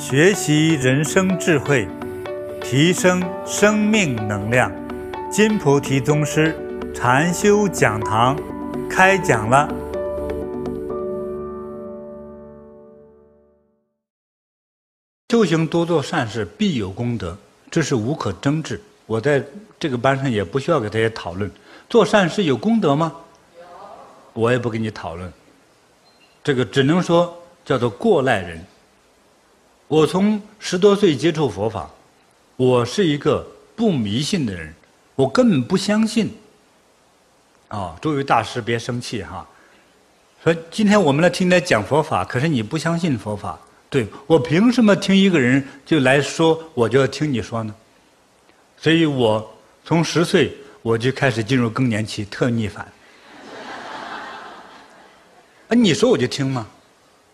学习人生智慧，提升生命能量。金菩提宗师禅修讲堂开讲了。修行多做善事，必有功德，这是无可争执。我在这个班上也不需要给大家讨论，做善事有功德吗？有。我也不跟你讨论。这个只能说叫做过来人。我从十多岁接触佛法，我是一个不迷信的人，我根本不相信。啊，诸位大师别生气哈。说今天我们来听来讲佛法，可是你不相信佛法，对，我凭什么听一个人就来说，我就要听你说呢？所以我从十岁我就开始进入更年期，特逆反。啊，你说我就听吗？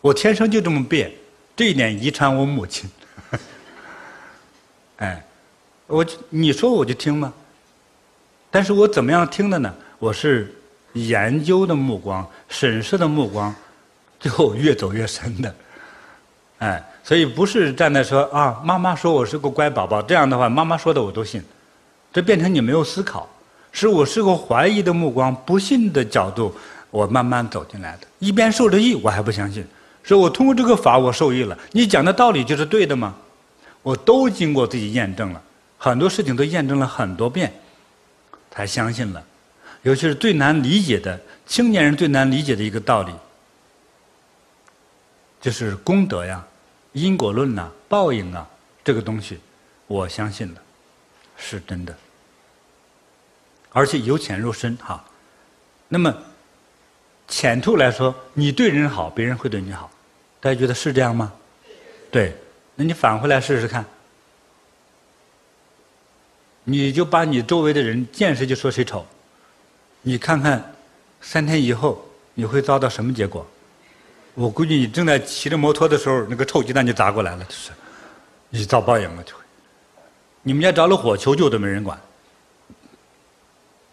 我天生就这么变。这一点遗传我母亲，哎，我你说我就听吗？但是我怎么样听的呢？我是研究的目光、审视的目光，最后越走越深的，哎，所以不是站在说啊，妈妈说我是个乖宝宝，这样的话，妈妈说的我都信，这变成你没有思考，是我是个怀疑的目光、不信的角度，我慢慢走进来的，一边受着益，我还不相信。说我通过这个法，我受益了。你讲的道理就是对的吗？我都经过自己验证了，很多事情都验证了很多遍，才相信了。尤其是最难理解的青年人最难理解的一个道理，就是功德呀、因果论呐、报应啊，这个东西，我相信了，是真的，而且由浅入深哈。那么浅处来说，你对人好，别人会对你好。大家觉得是这样吗？对，那你返回来试试看。你就把你周围的人见谁就说谁丑，你看看三天以后你会遭到什么结果？我估计你正在骑着摩托的时候，那个臭鸡蛋就砸过来了，就是你遭报应了就会。你们家着了火，求救都没人管。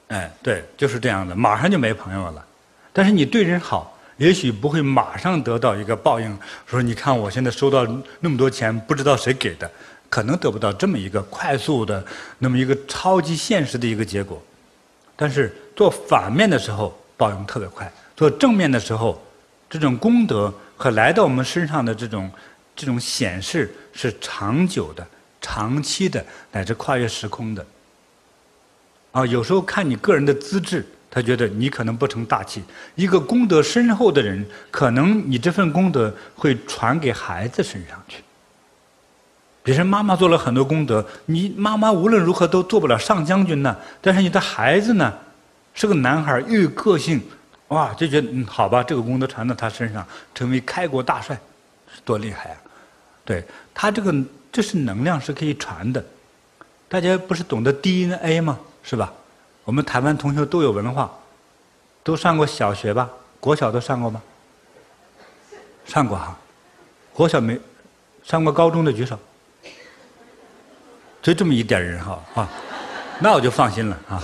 哎，对，就是这样的，马上就没朋友了。但是你对人好。也许不会马上得到一个报应，说你看我现在收到那么多钱，不知道谁给的，可能得不到这么一个快速的、那么一个超级现实的一个结果。但是做反面的时候，报应特别快；做正面的时候，这种功德和来到我们身上的这种这种显示是长久的、长期的，乃至跨越时空的。啊，有时候看你个人的资质。他觉得你可能不成大器，一个功德深厚的人，可能你这份功德会传给孩子身上去。比如说妈妈做了很多功德，你妈妈无论如何都做不了上将军呢，但是你的孩子呢，是个男孩，又有个性，哇，就觉得嗯，好吧，这个功德传到他身上，成为开国大帅，是多厉害啊！对，他这个这是能量是可以传的，大家不是懂得 DNA 吗？是吧？我们台湾同学都有文化，都上过小学吧？国小都上过吗？上过哈，国小没上过高中的举手，就这么一点人哈啊，那我就放心了啊。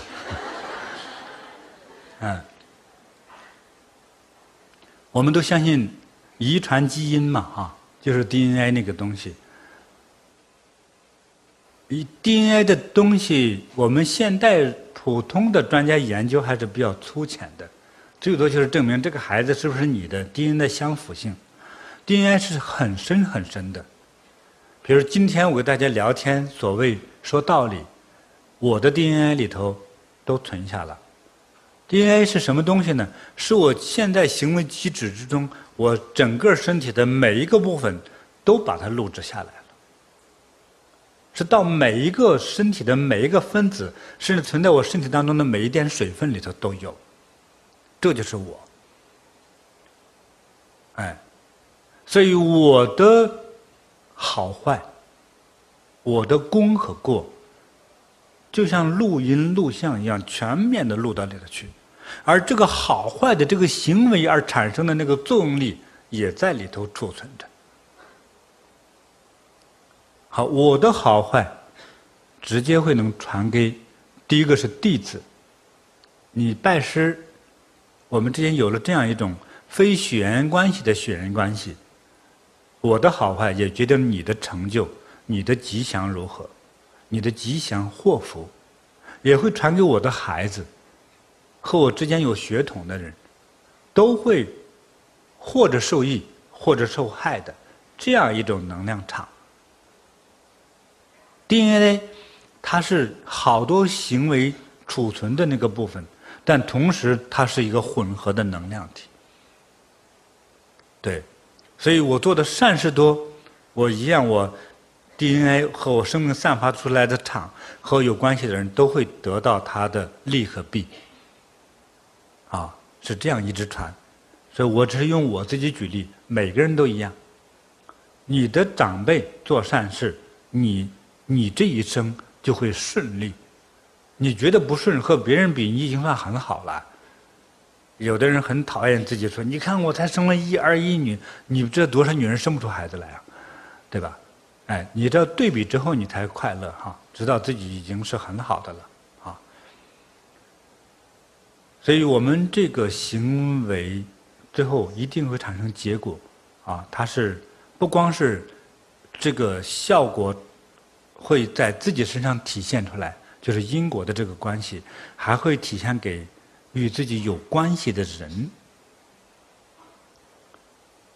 嗯，我们都相信遗传基因嘛啊，就是 DNA 那个东西。DNA 的东西，我们现代。普通的专家研究还是比较粗浅的，最多就是证明这个孩子是不是你的 DNA 的相符性，DNA 是很深很深的。比如今天我跟大家聊天，所谓说道理，我的 DNA 里头都存下了。DNA 是什么东西呢？是我现在行为机制之中，我整个身体的每一个部分都把它录制下来。是到每一个身体的每一个分子，甚至存在我身体当中的每一点水分里头都有，这就是我。哎，所以我的好坏，我的功和过，就像录音录像一样，全面的录到里头去，而这个好坏的这个行为而产生的那个作用力，也在里头储存着。好，我的好坏，直接会能传给第一个是弟子。你拜师，我们之间有了这样一种非血缘关系的血缘关系，我的好坏也决定你的成就，你的吉祥如何，你的吉祥祸福，也会传给我的孩子，和我之间有血统的人，都会或者受益或者受害的这样一种能量场。DNA 它是好多行为储存的那个部分，但同时它是一个混合的能量体。对。所以我做的善事多，我一样，我 DNA 和我生命散发出来的场和有关系的人都会得到它的利和弊。啊，是这样一直传。所以我只是用我自己举例，每个人都一样。你的长辈做善事，你你这一生就会顺利。你觉得不顺，和别人比，你已经算很好了。有的人很讨厌自己，说：“你看，我才生了一儿一女，你这多少女人生不出孩子来啊，对吧？”哎，你这对比之后，你才快乐哈，知道自己已经是很好的了啊。所以我们这个行为最后一定会产生结果啊，它是不光是这个效果会在自己身上体现出来，就是因果的这个关系，还会体现给。与自己有关系的人，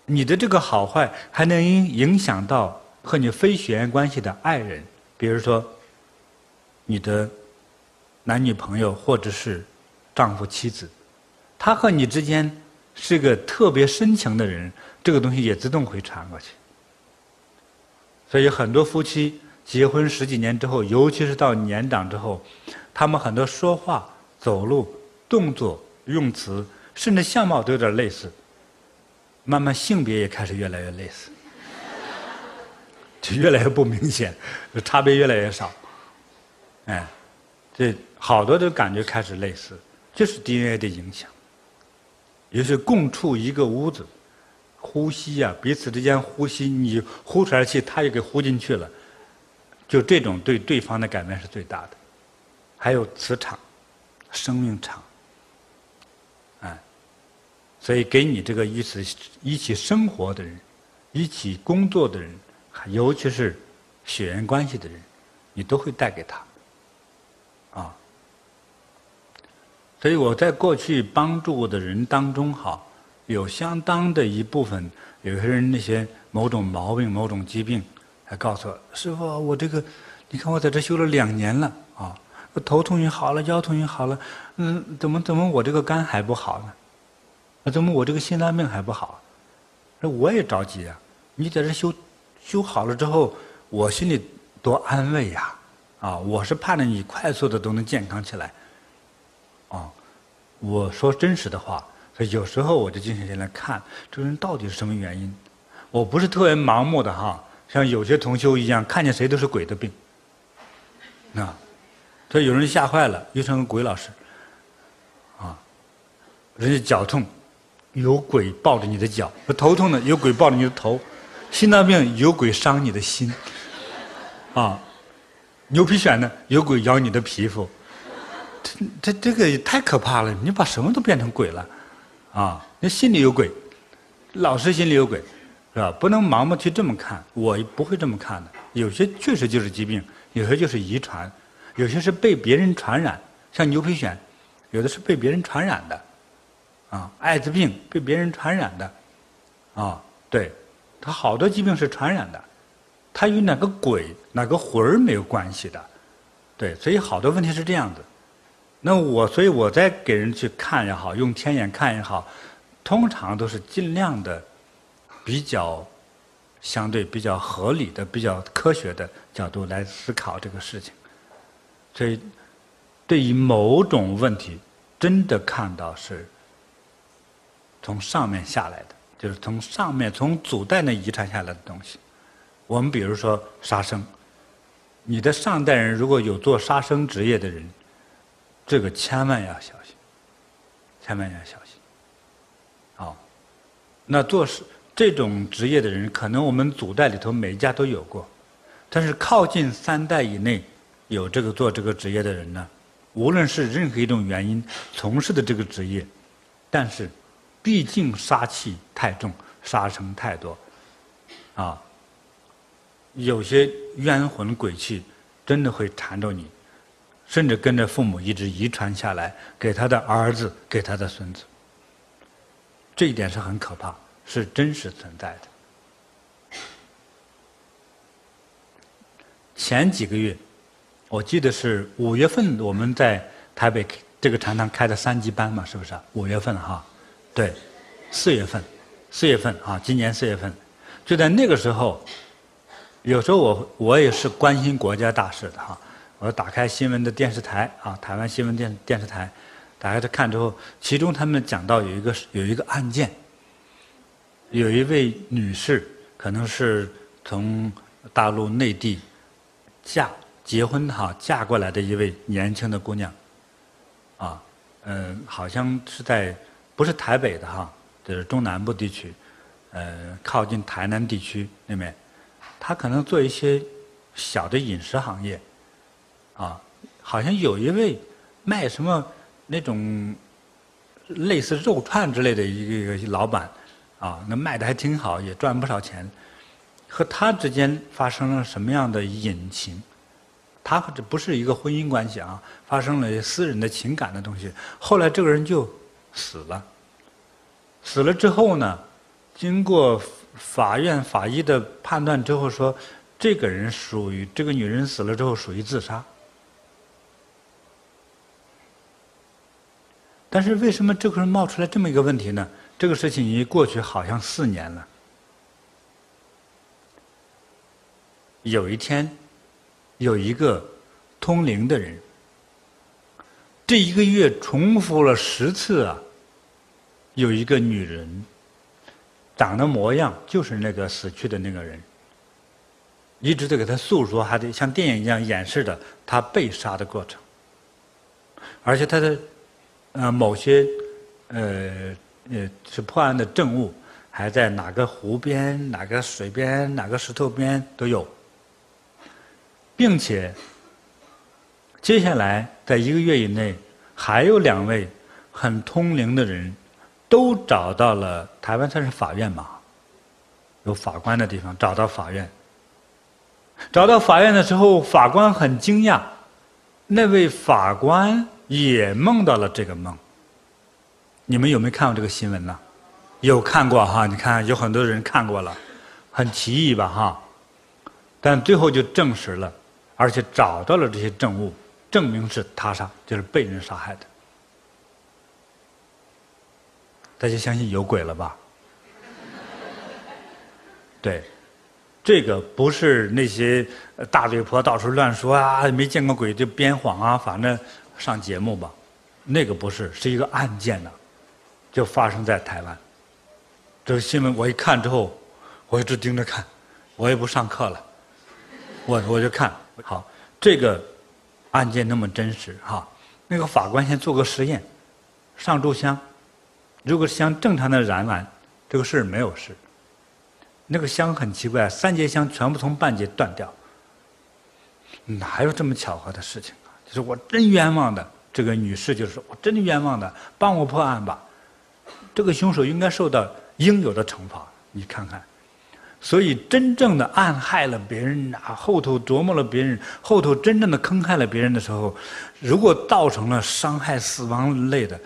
你的这个好坏还能影影响到和你非血缘关系的爱人，比如说你的男女朋友或者是丈夫妻子，他和你之间是个特别深情的人，这个东西也自动会传过去。所以很多夫妻结婚十几年之后，尤其是到年长之后，他们很多说话、走路。动作、用词，甚至相貌都有点类似，慢慢性别也开始越来越类似，就越来越不明显，差别越来越少。哎，这好多都感觉开始类似，就是 DNA 的影响。也是共处一个屋子，呼吸呀、彼此之间呼吸，你呼出来气，他也给呼进去了，就这种对对方的改变是最大的。还有磁场、生命场。所以，给你这个一起一起生活的人，一起工作的人，尤其是血缘关系的人，你都会带给他，啊。所以我在过去帮助过的人当中，哈，有相当的一部分，有些人那些某种毛病、某种疾病，还告诉我：“师傅，我这个，你看我在这修了两年了，啊，头痛也好了，腰痛也好了，嗯，怎么怎么我这个肝还不好呢？”那怎么我这个心脏病还不好？那我也着急啊！你在这修修好了之后，我心里多安慰呀！啊，我是盼着你快速的都能健康起来。啊，我说真实的话，所以有时候我就静下心来看这个人到底是什么原因。我不是特别盲目的哈，像有些同修一样，看见谁都是鬼的病。啊，所以有人吓坏了，又成个鬼老师。啊，人家脚痛。有鬼抱着你的脚，头痛呢，有鬼抱着你的头，心脏病有鬼伤你的心，啊，牛皮癣呢，有鬼咬你的皮肤，这这这个也太可怕了！你把什么都变成鬼了，啊，那心里有鬼，老师心里有鬼，是吧？不能盲目去这么看，我不会这么看的。有些确实就是疾病，有些就是遗传，有些是被别人传染，像牛皮癣，有的是被别人传染的。啊，艾滋病被别人传染的，啊，对，他好多疾病是传染的，他与哪个鬼、哪个魂儿没有关系的，对，所以好多问题是这样子。那我，所以我在给人去看也好，用天眼看也好，通常都是尽量的比较相对比较合理的、比较科学的角度来思考这个事情。所以，对于某种问题，真的看到是。从上面下来的，就是从上面从祖代那遗传下来的东西。我们比如说杀生，你的上代人如果有做杀生职业的人，这个千万要小心，千万要小心。好，那做事这种职业的人，可能我们祖代里头每一家都有过，但是靠近三代以内有这个做这个职业的人呢，无论是任何一种原因从事的这个职业，但是。毕竟杀气太重，杀生太多，啊，有些冤魂鬼气真的会缠着你，甚至跟着父母一直遗传下来，给他的儿子，给他的孙子。这一点是很可怕，是真实存在的。前几个月，我记得是五月份，我们在台北这个禅堂开的三级班嘛，是不是？五月份哈，对，四月份，四月份啊，今年四月份，就在那个时候，有时候我我也是关心国家大事的哈，我打开新闻的电视台啊，台湾新闻电电视台。打开它看之后，其中他们讲到有一个有一个案件，有一位女士，可能是从大陆内地嫁结婚哈嫁过来的一位年轻的姑娘，啊，嗯，好像是在不是台北的哈，就是中南部地区，呃，靠近台南地区那边，她可能做一些小的饮食行业，啊，好像有一位卖什么。那种类似肉串之类的一个一个老板，啊，那卖的还挺好，也赚不少钱。和他之间发生了什么样的隐情？他和这不是一个婚姻关系啊，发生了私人的情感的东西。后来这个人就死了。死了之后呢，经过法院法医的判断之后说，这个人属于这个女人死了之后属于自杀。但是为什么这个人冒出来这么一个问题呢？这个事情已经过去好像四年了。有一天，有一个通灵的人，这一个月重复了十次啊，有一个女人，长得模样就是那个死去的那个人，一直在给他诉说，还得像电影一样演示着他被杀的过程，而且他的。呃，某些呃呃是破案的证物，还在哪个湖边、哪个水边、哪个石头边都有，并且接下来在一个月以内，还有两位很通灵的人，都找到了台湾算是法院嘛，有法官的地方，找到法院，找到法院的时候，法官很惊讶，那位法官。也梦到了这个梦。你们有没有看过这个新闻呢？有看过哈？你看有很多人看过了，很奇异吧哈？但最后就证实了，而且找到了这些证物，证明是他杀，就是被人杀害的。大家相信有鬼了吧？对，这个不是那些大嘴婆到处乱说啊，没见过鬼就编谎啊，反正。上节目吧，那个不是，是一个案件呢，就发生在台湾。这个新闻我一看之后，我一直盯着看，我也不上课了，我我就看好这个案件那么真实哈。那个法官先做个实验，上炷香，如果香正常的燃完，这个事没有事。那个香很奇怪，三节香全部从半截断掉，哪有这么巧合的事情啊？就？是我真冤枉的，这个女士就是说我真冤枉的，帮我破案吧。这个凶手应该受到应有的惩罚。你看看，所以真正的暗害了别人啊，后头琢磨了别人，后头真正的坑害了别人的时候，如果造成了伤害、死亡类的，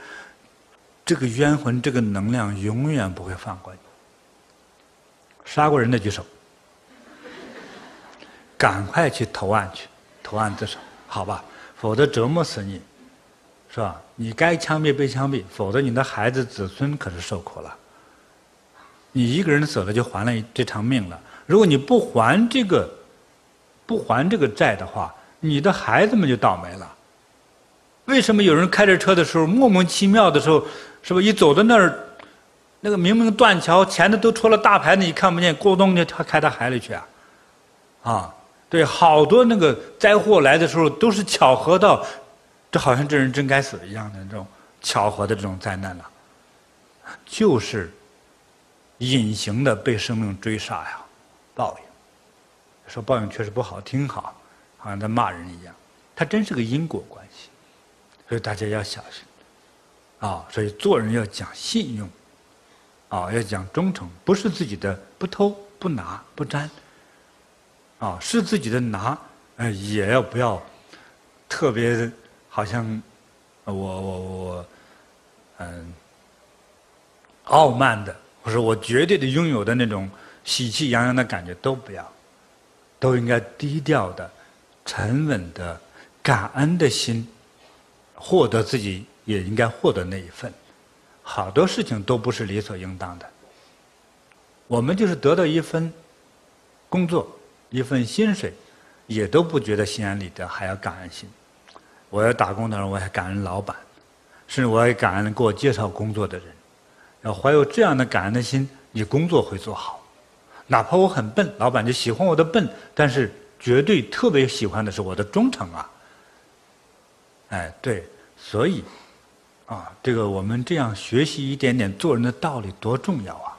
这个冤魂、这个能量永远不会放过你。杀过人的举手，赶快去投案去，投案自首，好吧？否则折磨死你，是吧？你该枪毙被枪毙，否则你的孩子子孙可是受苦了。你一个人死了就还了这条命了。如果你不还这个，不还这个债的话，你的孩子们就倒霉了。为什么有人开着车的时候莫名其妙的时候，是吧？一走到那儿，那个明明断桥前头都戳了大牌子，你看不见，咕咚就他开到海里去啊，啊！对，好多那个灾祸来的时候都是巧合到，这好像这人真该死一样的这种巧合的这种灾难了，就是隐形的被生命追杀呀，报应。说报应确实不好听哈，好像在骂人一样，它真是个因果关系，所以大家要小心啊。所以做人要讲信用，啊，要讲忠诚，不是自己的不偷不拿不沾。啊，是自己的拿，呃，也要不要特别好像我我我嗯傲慢的，或者我绝对的拥有的那种喜气洋洋的感觉都不要，都应该低调的、沉稳的、感恩的心，获得自己也应该获得那一份。好多事情都不是理所应当的，我们就是得到一份工作。一份薪水，也都不觉得心安理得，还要感恩心。我要打工的时候，我还感恩老板，甚至我还感恩给我介绍工作的人。要怀有这样的感恩的心，你工作会做好。哪怕我很笨，老板就喜欢我的笨，但是绝对特别喜欢的是我的忠诚啊！哎，对，所以啊，这个我们这样学习一点点做人的道理多重要啊！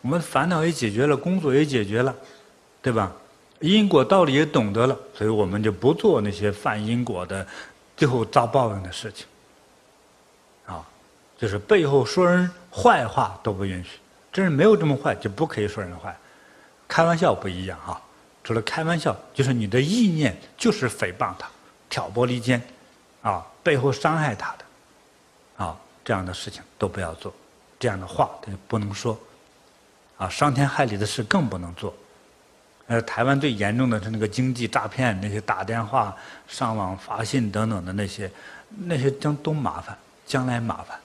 我们烦恼也解决了，工作也解决了，对吧？因果道理也懂得了，所以我们就不做那些犯因果的、最后遭报应的事情。啊，就是背后说人坏话都不允许，真是没有这么坏，就不可以说人坏。开玩笑不一样哈，除了开玩笑，就是你的意念就是诽谤他、挑拨离间，啊，背后伤害他的，啊，这样的事情都不要做，这样的话他就不能说，啊，伤天害理的事更不能做。呃，台湾最严重的是那个经济诈骗，那些打电话、上网发信等等的那些，那些将都麻烦，将来麻烦。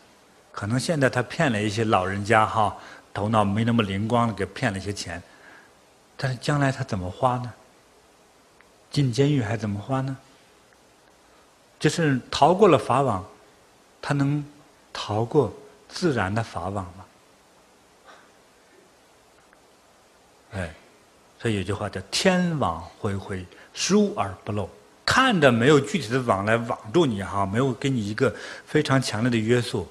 可能现在他骗了一些老人家哈，头脑没那么灵光了，给骗了一些钱，但是将来他怎么花呢？进监狱还怎么花呢？就是逃过了法网，他能逃过自然的法网吗？哎。所以有句话叫“天网恢恢，疏而不漏”，看着没有具体的网来网住你哈，没有给你一个非常强烈的约束。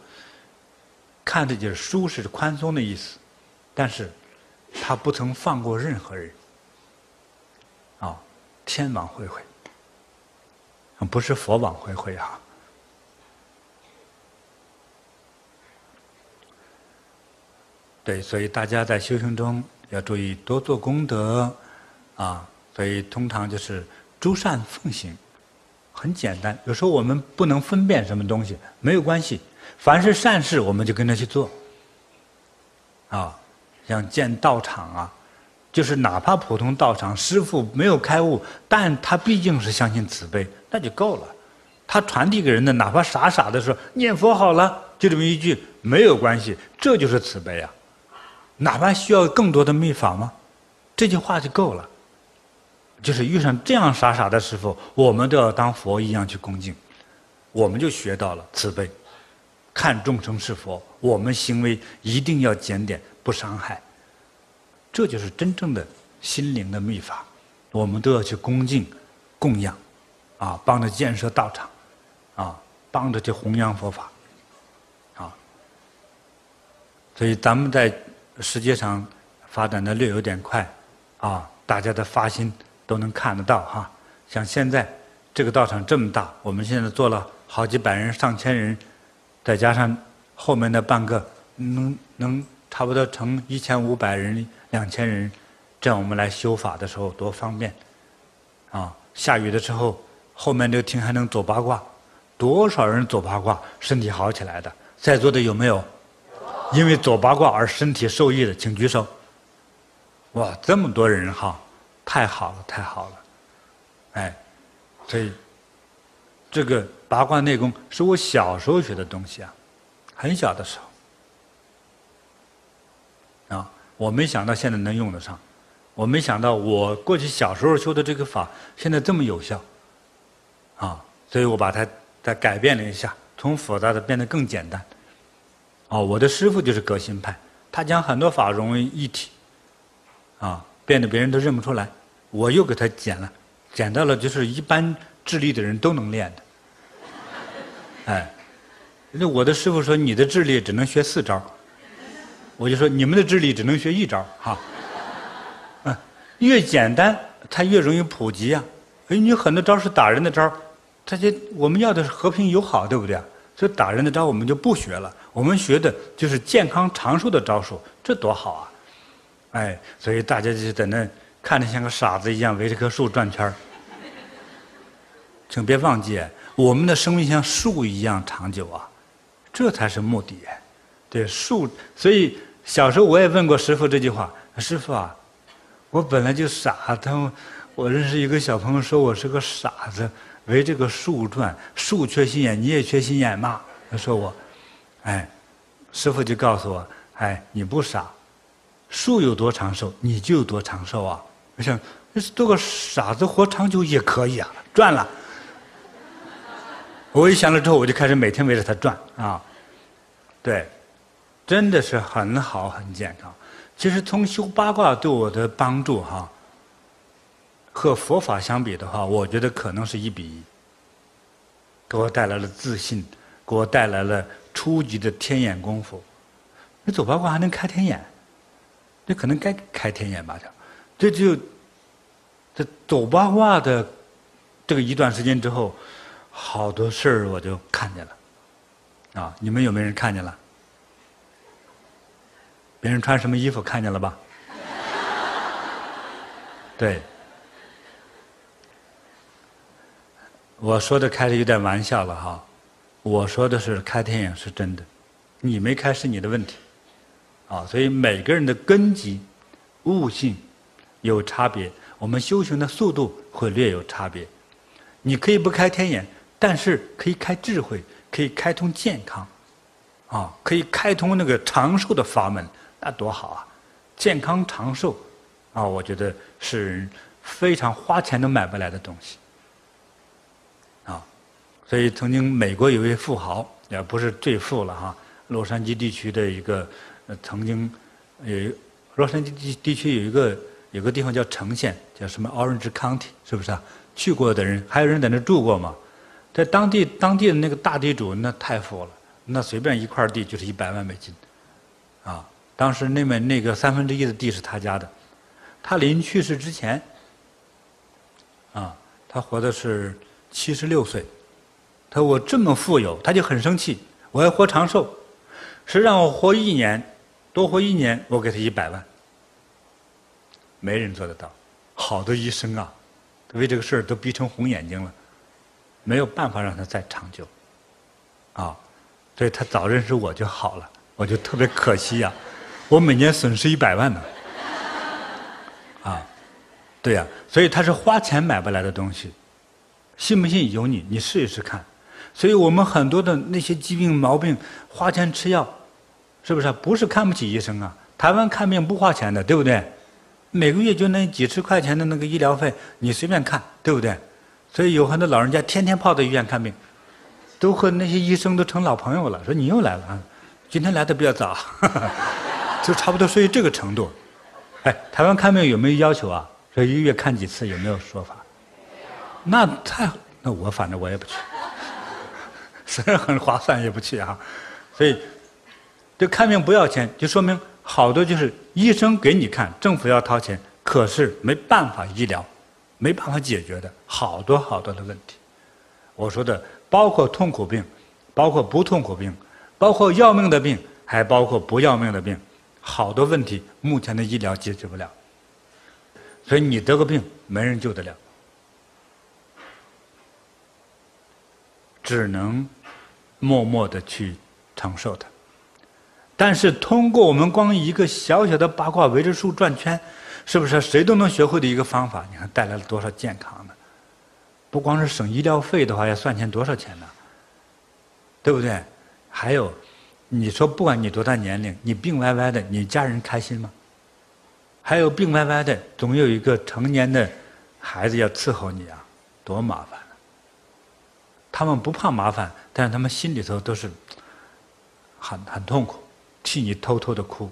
看着就是疏是宽松的意思，但是他不曾放过任何人。啊，天网恢恢，不是佛网恢恢哈。对，所以大家在修行中。要注意多做功德，啊，所以通常就是诸善奉行，很简单。有时候我们不能分辨什么东西，没有关系，凡是善事我们就跟着去做。啊，像建道场啊，就是哪怕普通道场，师傅没有开悟，但他毕竟是相信慈悲，那就够了。他传递给人的，哪怕傻傻的说念佛好了，就这么一句，没有关系，这就是慈悲啊。哪怕需要更多的秘法吗？这句话就够了。就是遇上这样傻傻的师父，我们都要当佛一样去恭敬，我们就学到了慈悲，看众生是佛，我们行为一定要检点，不伤害。这就是真正的心灵的秘法，我们都要去恭敬、供养，啊，帮着建设道场，啊，帮着去弘扬佛法，啊。所以咱们在。世界上发展的略有点快，啊，大家的发心都能看得到哈。像现在这个道场这么大，我们现在做了好几百人、上千人，再加上后面的半个，能能差不多成一千五百人、两千人，这样我们来修法的时候多方便，啊，下雨的时候后面这个厅还能走八卦，多少人走八卦身体好起来的，在座的有没有？因为走八卦而身体受益的，请举手。哇，这么多人哈，太好了，太好了，哎，所以这个八卦内功是我小时候学的东西啊，很小的时候啊，我没想到现在能用得上，我没想到我过去小时候修的这个法现在这么有效，啊，所以我把它再改变了一下，从复杂的变得更简单。哦，我的师傅就是革新派，他将很多法融为一体，啊，变得别人都认不出来。我又给他减了，减到了就是一般智力的人都能练的。哎，那我的师傅说你的智力只能学四招，我就说你们的智力只能学一招，哈。嗯，越简单它越容易普及啊。哎，你很多招是打人的招，他就我们要的是和平友好，对不对？所以打人的招我们就不学了。我们学的就是健康长寿的招数，这多好啊！哎，所以大家就在那看着像个傻子一样围着棵树转圈儿。请别忘记，我们的生命像树一样长久啊，这才是目的。对树，所以小时候我也问过师傅这句话：“师傅啊，我本来就傻，他我认识一个小朋友说我是个傻子，围这个树转，树缺心眼，你也缺心眼吗？”他说我，哎，师傅就告诉我：“哎，你不傻。”树有多长寿，你就有多长寿啊！我想，做个傻子活长久也可以啊，转了。我一想了之后，我就开始每天围着它转啊。对，真的是很好，很健康。其实从修八卦对我的帮助哈，和佛法相比的话，我觉得可能是一比一。给我带来了自信，给我带来了初级的天眼功夫。你走八卦还能开天眼？这可能该开天眼吧？这就这走八卦的这个一段时间之后，好多事儿我就看见了。啊，你们有没有人看见了？别人穿什么衣服看见了吧？对，我说的开始有点玩笑了哈。我说的是开天眼是真的，你没开是你的问题。啊，所以每个人的根基、悟性有差别，我们修行的速度会略有差别。你可以不开天眼，但是可以开智慧，可以开通健康，啊，可以开通那个长寿的法门，那多好啊！健康长寿，啊，我觉得是非常花钱都买不来的东西。所以曾经美国有一位富豪，也不是最富了哈，洛杉矶地区的一个。曾经有洛杉矶地地区有一个有个地方叫橙县，叫什么 Orange County，是不是啊？去过的人还有人在那住过吗？在当地当地的那个大地主那太富了，那随便一块地就是一百万美金，啊！当时那边那个三分之一的地是他家的，他临去世之前，啊，他活的是七十六岁，他说我这么富有，他就很生气，我要活长寿，是让我活一年。多活一年，我给他一百万。没人做得到，好的医生啊，为这个事儿都逼成红眼睛了，没有办法让他再长久。啊，所以他早认识我就好了，我就特别可惜呀、我每年损失一百万呢。啊，对呀、所以他是花钱买不来的东西，信不信由你，你试一试看。所以我们很多的那些疾病毛病，花钱吃药。是不是？不是看不起医生啊！台湾看病不花钱的，对不对？每个月就那几十块钱的那个医疗费，你随便看，对不对？所以有很多老人家天天泡在医院看病，都和那些医生都成老朋友了。说你又来了啊，今天来的比较早，就差不多属于这个程度。哎，台湾看病有没有要求啊？说一个月看几次，有没有说法？那太……那我反正我也不去，虽然很划算，也不去啊。所以。这看病不要钱，就说明好多就是医生给你看，政府要掏钱，可是没办法医疗，没办法解决的好多好多的问题。我说的包括痛苦病，包括不痛苦病，包括要命的病，还包括不要命的病，好多问题目前的医疗解决不了。所以你得个病，没人救得了，只能默默的去承受它。但是通过我们光一个小小的八卦围着树转圈，是不是谁都能学会的一个方法？你看带来了多少健康呢？不光是省医疗费的话，要算钱多少钱呢？对不对？还有，你说不管你多大年龄，你病歪歪的，你家人开心吗？还有病歪歪的，总有一个成年的孩子要伺候你啊，多麻烦啊！他们不怕麻烦，但是他们心里头都是很很痛苦。替你偷偷的哭，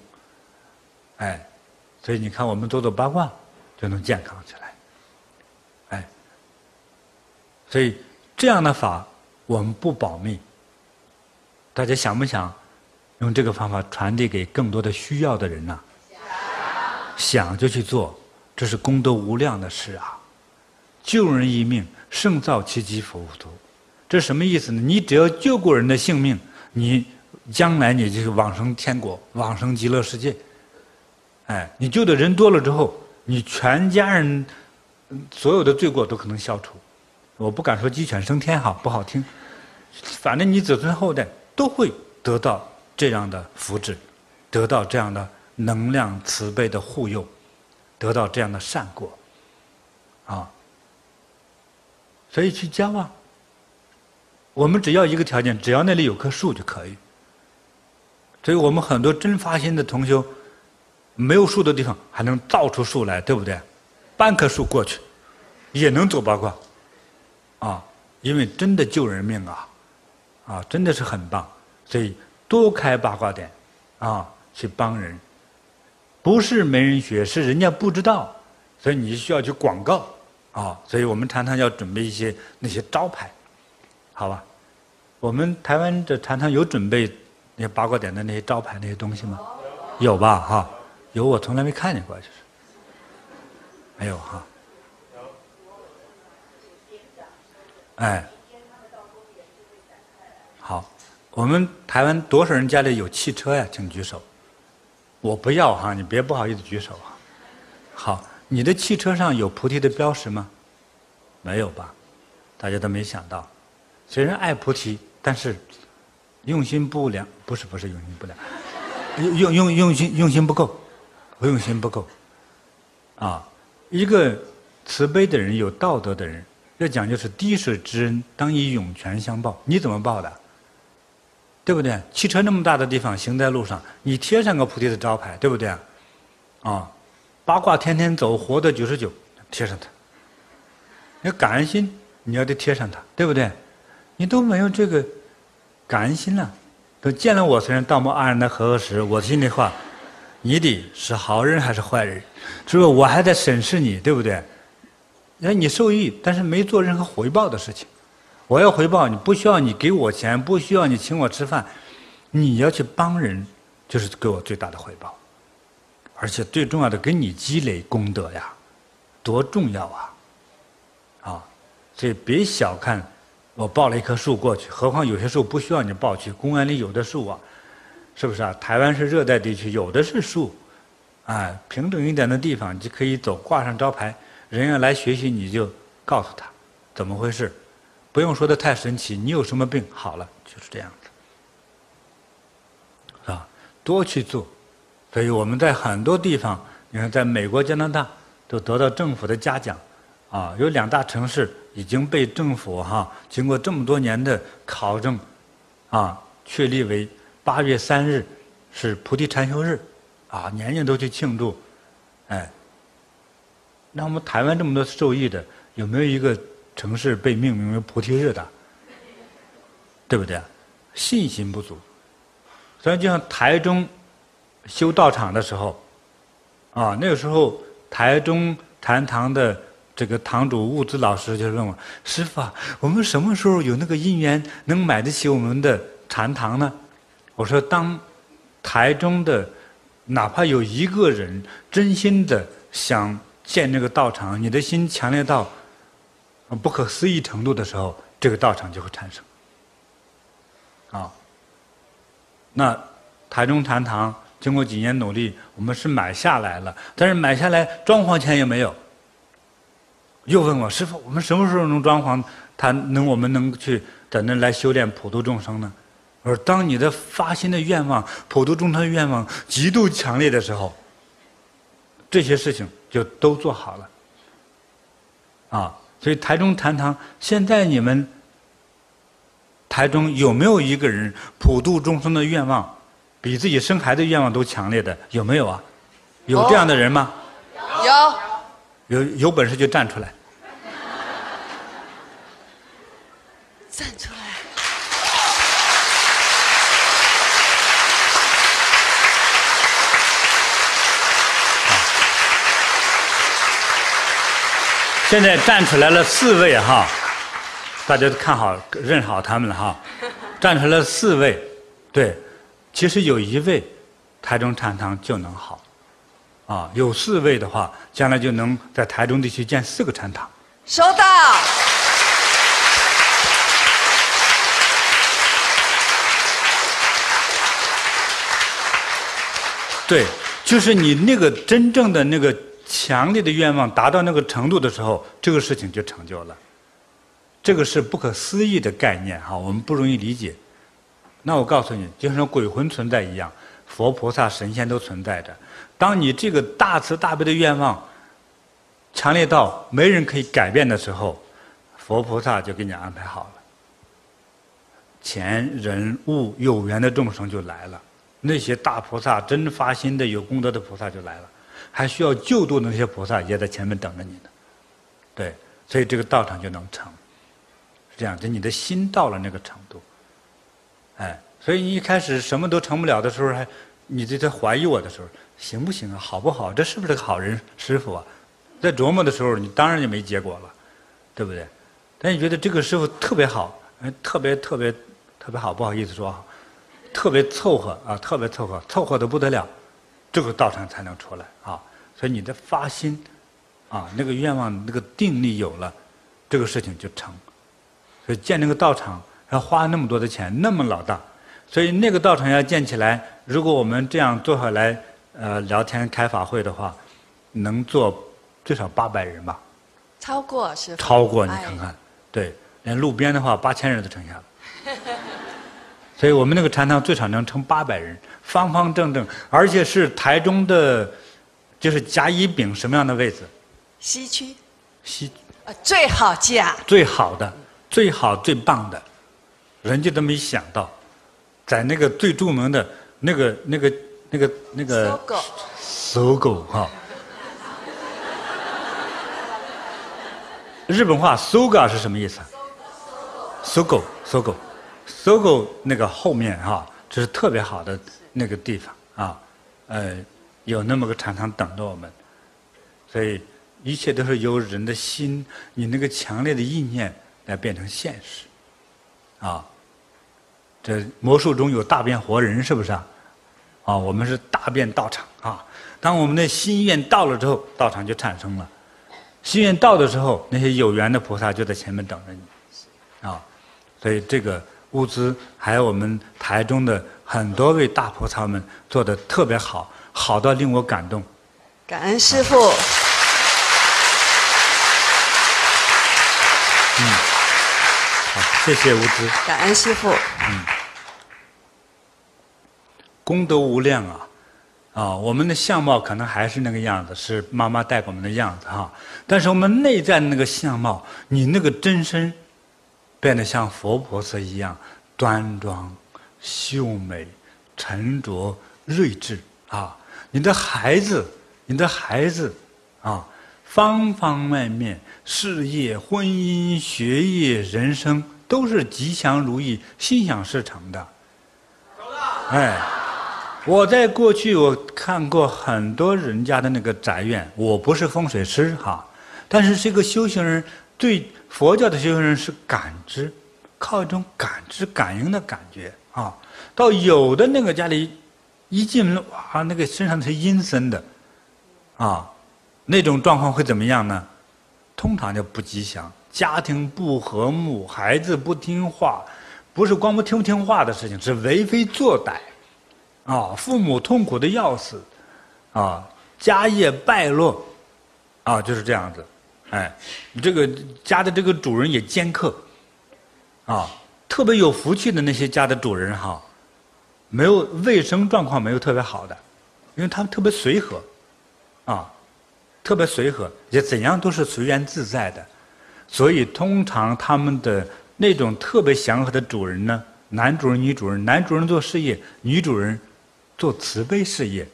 哎，所以你看，我们做做八卦就能健康起来，哎，所以这样的法我们不保密，大家想不想用这个方法传递给更多的需要的人呢？想，想就去做，这是功德无量的事啊！救人一命，胜造七级浮屠，这什么意思呢？你只要救过人的性命，你。将来你就是往生天国，往生极乐世界，哎，你救的人多了之后，你全家人所有的罪过都可能消除。我不敢说鸡犬升天哈，不好听，反正你子孙后代都会得到这样的福祉，得到这样的能量慈悲的护佑，得到这样的善果，啊，所以去交啊。我们只要一个条件，只要那里有棵树就可以。所以我们很多真发心的同修，没有树的地方还能造出树来，对不对？搬棵树过去，也能走八卦。啊，因为真的救人命啊，啊，真的是很棒，所以多开八卦点，啊，去帮人，不是没人学，是人家不知道，所以你需要去广告，啊，所以我们常常要准备一些那些招牌，好吧？我们台湾的常常有准备那八卦点的那些招牌那些东西吗？有吧？哈，有，我从来没看见过，就是没有哈。哎，好，我们台湾多少人家里有汽车呀？请举手。我不要哈，你别不好意思举手啊。好，你的汽车上有菩提的标识吗？没有吧？大家都没想到。虽然爱菩提，但是用心不良，不是不是用心不良，用用用用心用心不够，不用心不够。啊，一个慈悲的人，有道德的人。要讲究是滴水之恩，当以涌泉相报。你怎么报的？对不对？汽车那么大的地方，行在路上，你贴上个菩提的招牌，对不对？啊，八卦天天走，活到九十九，贴上它。要感恩心，你要得贴上它，对不对？你都没有这个感恩心了，都见了我，虽然道貌岸然的和合时，我心里话，你得是好人还是坏人？是不是？我还在审视你，对不对？那你受益，但是没做任何回报的事情。我要回报你，不需要你给我钱，不需要你请我吃饭，你要去帮人，就是给我最大的回报。而且最重要的，给你积累功德呀，多重要啊！啊，所以别小看我抱了一棵树过去，何况有些树不需要你抱去。公园里有的树啊，是不是啊？台湾是热带地区，有的是树，哎，平整一点的地方就可以走，挂上招牌。人要来学习，你就告诉他怎么回事，不用说的太神奇。你有什么病，好了，就是这样子，是吧？多去做。所以我们在很多地方，你看，在美国、加拿大都得到政府的嘉奖，啊，有两大城市已经被政府哈、经过这么多年的考证，啊，确立为八月三日是菩提禅修日，啊，年年都去庆祝，哎。那我们台湾这么多受益的，有没有一个城市被命名为菩提日的？对不对？信心不足。所以就像台中修道场的时候，啊，那个时候台中禅堂的这个堂主物资老师就问我：“师傅啊，我们什么时候有那个因缘能买得起我们的禅堂呢？”我说：“当台中的哪怕有一个人真心的想。”建这个道场，你的心强烈到不可思议程度的时候，这个道场就会产生。啊，那台中禅堂经过几年努力，我们是买下来了，但是买下来装潢钱也没有。又问我师傅，我们什么时候能装潢？他能我们能去在那来修炼普度众生呢？我说，当你的发心的愿望、普度众生的愿望极度强烈的时候，这些事情。就都做好了，啊，所以台中禅堂现在你们台中有没有一个人普度众生的愿望比自己生孩子愿望都强烈的？有没有啊？有这样的人吗？有，有有本事就站出来，站出来。现在站出来了四位哈，大家都看好认好他们了哈，站出来了四位，对，其实有一位，台中禅堂就能好，啊，有四位的话，将来就能在台中地区建四个禅堂。收到。对。就是你那个真正的那个强烈的愿望达到那个程度的时候，这个事情就成就了。这个是不可思议的概念哈，我们不容易理解。那我告诉你，就像鬼魂存在一样，佛菩萨、神仙都存在着。当你这个大慈大悲的愿望强烈到没人可以改变的时候，佛菩萨就给你安排好了。钱人物有缘的众生就来了。那些大菩萨真发心的有功德的菩萨就来了，还需要救度的那些菩萨也在前面等着你呢。对，所以这个道场就能成，是这样，就你的心到了那个程度。哎，所以你一开始什么都成不了的时候，还你就在怀疑我的时候，行不行啊？好不好？这是不是个好人师傅啊？在琢磨的时候，你当然就没结果了，对不对？但你觉得这个师傅特别好，哎，特别特别特别好，不好意思说。特别凑合啊，特别凑合，凑合的不得了，这个道场才能出来啊。所以你的发心啊，那个愿望，那个定力有了，这个事情就成。所以建那个道场要花那么多的钱，那么老大，所以那个道场要建起来，如果我们这样坐下来呃聊天开法会的话，能坐最少八百人吧？超过是？超过你看看，哎、对，连路边的话八千人都盛下了。所以我们那个禅堂最少能撑八百人，方方正正，而且是台中的，就是甲乙丙什么样的位置？西区。西。呃，最好价。最好的，最好最棒的，人家都没想到，在那个最著名的那个那个那个那个。搜狗。搜狗哈。日本话“搜狗”是什么意思？搜狗，搜狗。搜狗那个后面哈，这是特别好的那个地方啊，呃，有那么个禅堂等着我们，所以一切都是由人的心，你那个强烈的意念来变成现实，啊，这魔术中有大变活人是不是啊？啊，我们是大变道场啊，当我们的心愿到了之后，道场就产生了，心愿到的时候，那些有缘的菩萨就在前面等着你，啊，所以这个。物资还有我们台中的很多位大菩萨们做的特别好，好到令我感动。感恩师父。嗯，好，谢谢物资。感恩师父。嗯，功德无量啊！啊，我们的相貌可能还是那个样子，是妈妈带给我们的样子哈。但是我们内在的那个相貌，你那个真身。变得像佛菩萨一样端庄、秀美、沉着、睿智啊！你的孩子，你的孩子啊，方方面面，事业、婚姻、学业、人生都是吉祥如意、心想事成的。哎，我在过去我看过很多人家的那个宅院，我不是风水师哈，但是这个修行人对。佛教的修行人是感知，靠一种感知、感应的感觉啊。到有的那个家里一进门，哇，那个身上是阴森的，啊，那种状况会怎么样呢？通常就不吉祥，家庭不和睦，孩子不听话，不是光不听不听话的事情，是为非作歹，啊，父母痛苦的要死，啊，家业败落，啊，就是这样子。哎，这个家的这个主人也尖刻，啊，特别有福气的那些家的主人哈，没有卫生状况没有特别好的，因为他们特别随和，啊，特别随和，也怎样都是随缘自在的，所以通常他们的那种特别祥和的主人呢，男主人、女主人，男主人做事业，女主人做慈悲事业，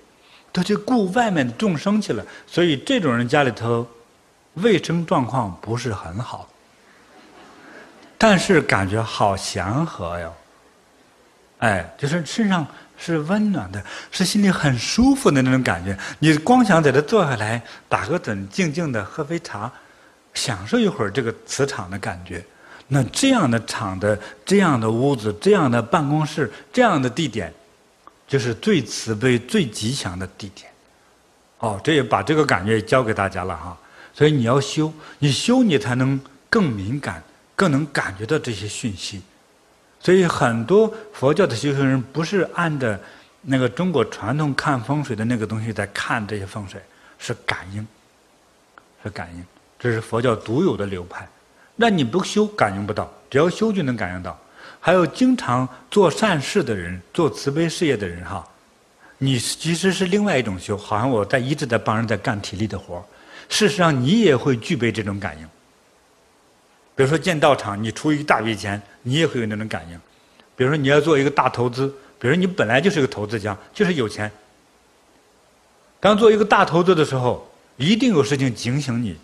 他去顾外面的众生去了，所以这种人家里头。卫生状况不是很好，但是感觉好祥和哟。哎，就是身上是温暖的，是心里很舒服的那种感觉。你光想在这坐下来，打个盹，静静的喝杯茶，享受一会儿这个磁场的感觉。那这样的场的、这样的屋子、这样的办公室、这样的地点，就是最慈悲、最吉祥的地点。哦，这也把这个感觉也教给大家了哈。所以你要修，你修你才能更敏感，更能感觉到这些讯息。所以很多佛教的修行人不是按着那个中国传统看风水的那个东西，在看这些风水是感应，是感应，这是佛教独有的流派。那你不修感应不到，只要修就能感应到。还有经常做善事的人，做慈悲事业的人，哈，你其实是另外一种修，好像我在一直在帮人在干体力的活儿，事实上你也会具备这种感应。比如说建道场，你出一大笔钱，你也会有那种感应。比如说你要做一个大投资，比如你本来就是个投资家，就是有钱。当做一个大投资的时候，一定有事情警醒你，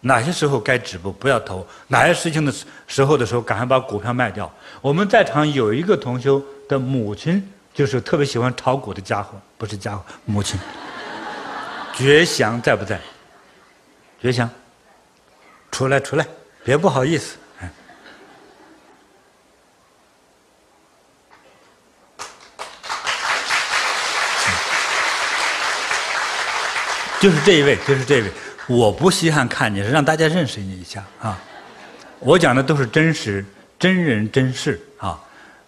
哪些时候该止步，不要投；哪些事情的时候的时候，赶快把股票卖掉。我们在场有一个同修的母亲，就是特别喜欢炒股的家伙，不是家伙，母亲。觉祥在不在？觉祥，出来，出来。别不好意思，就是这一位，就是这位。我不稀罕看你，是让大家认识你一下啊。我讲的都是真实、真人真事啊。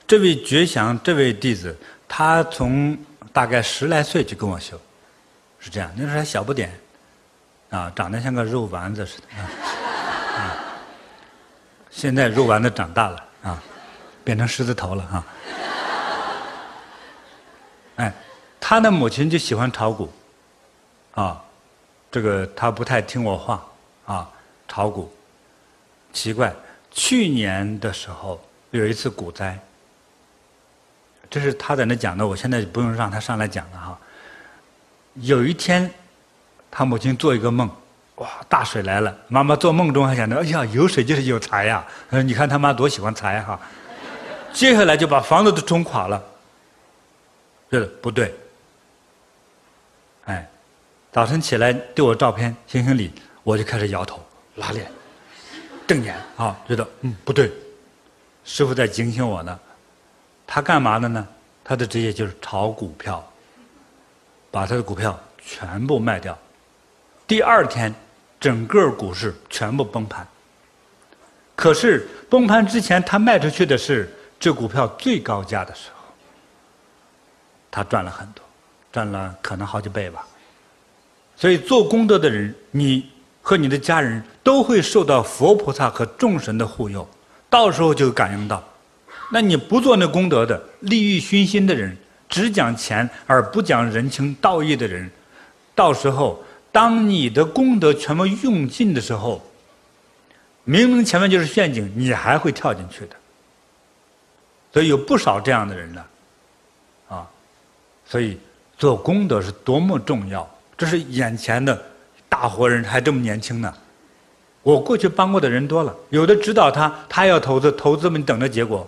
这位觉祥，这位弟子，他从大概十来岁就跟我修，是这样。那时候还小不点，啊，长得像个肉丸子似的啊。现在肉丸子长大了啊，变成狮子头了啊！哎，他的母亲就喜欢炒股，啊，这个他不太听我话啊，炒股。奇怪，去年的时候有一次股灾，这是他在那讲的，我现在不用让他上来讲了哈。有一天，他母亲做一个梦。哇，大水来了！妈妈做梦中还想着，哎呀，有水就是有财呀。嗯，你看他妈多喜欢财哈。接下来就把房子都冲垮了。对了，不对。哎，早晨起来对我照片行行礼，我就开始摇头、拉脸、瞪眼啊，觉得嗯不对。师傅在警醒我呢。他干嘛的呢？他的职业就是炒股票，把他的股票全部卖掉。第二天。整个股市全部崩盘。可是崩盘之前，他卖出去的是这股票最高价的时候，他赚了很多，赚了可能好几倍吧。所以做功德的人，你和你的家人都会受到佛菩萨和众神的护佑，到时候就感应到。那你不做那功德的，利欲熏心的人，只讲钱而不讲人情道义的人，到时候。当你的功德全部用尽的时候，明明前面就是陷阱，你还会跳进去的。所以有不少这样的人呢，啊，所以做功德是多么重要。这是眼前的大活人还这么年轻呢，我过去帮过的人多了，有的指导他，他要投资，投资们，等着结果；